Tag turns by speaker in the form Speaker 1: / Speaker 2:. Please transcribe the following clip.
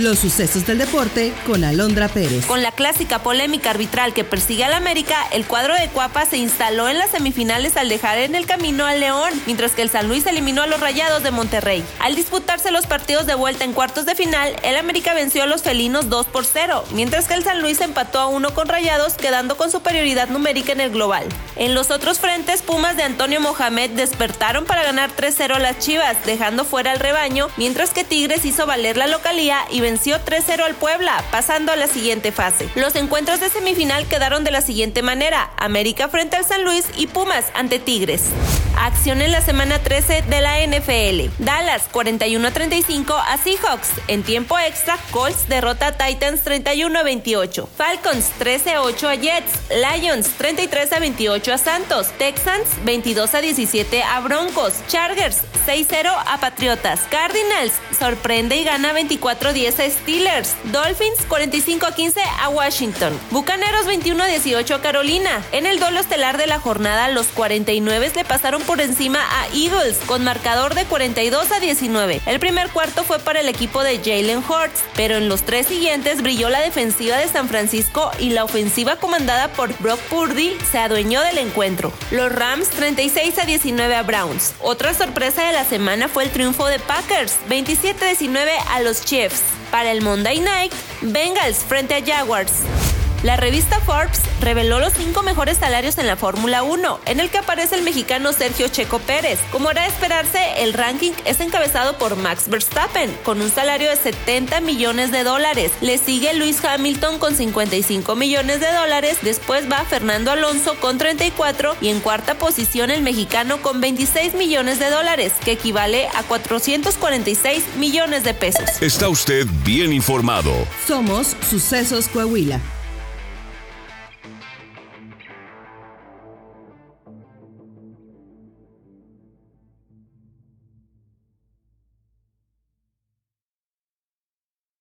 Speaker 1: Los sucesos del deporte con Alondra Pérez.
Speaker 2: Con la clásica polémica arbitral que persigue al América, el cuadro de Cuapa se instaló en las semifinales al dejar en el camino al León, mientras que el San Luis eliminó a los Rayados de Monterrey. Al disputarse los partidos de vuelta en cuartos de final, el América venció a los felinos 2 por 0, mientras que el San Luis empató a uno con Rayados, quedando con superioridad numérica en el global. En los otros frentes, Pumas de Antonio Mohamed despertaron para ganar 3-0 a las Chivas, dejando fuera al rebaño, mientras que Tigres hizo valer la localía y venció 3-0 al Puebla, pasando a la siguiente fase. Los encuentros de semifinal quedaron de la siguiente manera: América frente al San Luis y Pumas ante Tigres. Acción en la semana 13 de la NFL. Dallas 41 35 a Seahawks. En tiempo extra, Colts derrota a Titans 31 28. Falcons 13 8 a Jets. Lions 33 a 28 a Santos. Texans 22 a 17 a Broncos. Chargers 6-0 a Patriotas. Cardinals sorprende y gana 24-10 a Steelers. Dolphins 45-15 a Washington. Bucaneros 21-18 a Carolina. En el duelo estelar de la jornada, los 49 le pasaron por encima a Eagles con marcador de 42 a 19. El primer cuarto fue para el equipo de Jalen Hurts, pero en los tres siguientes brilló la defensiva de San Francisco y la ofensiva comandada por Brock Purdy se adueñó del encuentro. Los Rams 36 a 19 a Browns. Otra sorpresa de la semana fue el triunfo de Packers 27-19 a los Chiefs. Para el Monday Night, Bengals frente a Jaguars. La revista Forbes reveló los cinco mejores salarios en la Fórmula 1, en el que aparece el mexicano Sergio Checo Pérez. Como era de esperarse, el ranking es encabezado por Max Verstappen, con un salario de 70 millones de dólares. Le sigue Luis Hamilton con 55 millones de dólares, después va Fernando Alonso con 34 y en cuarta posición el mexicano con 26 millones de dólares, que equivale a 446 millones de pesos.
Speaker 3: Está usted bien informado.
Speaker 1: Somos Sucesos Coahuila.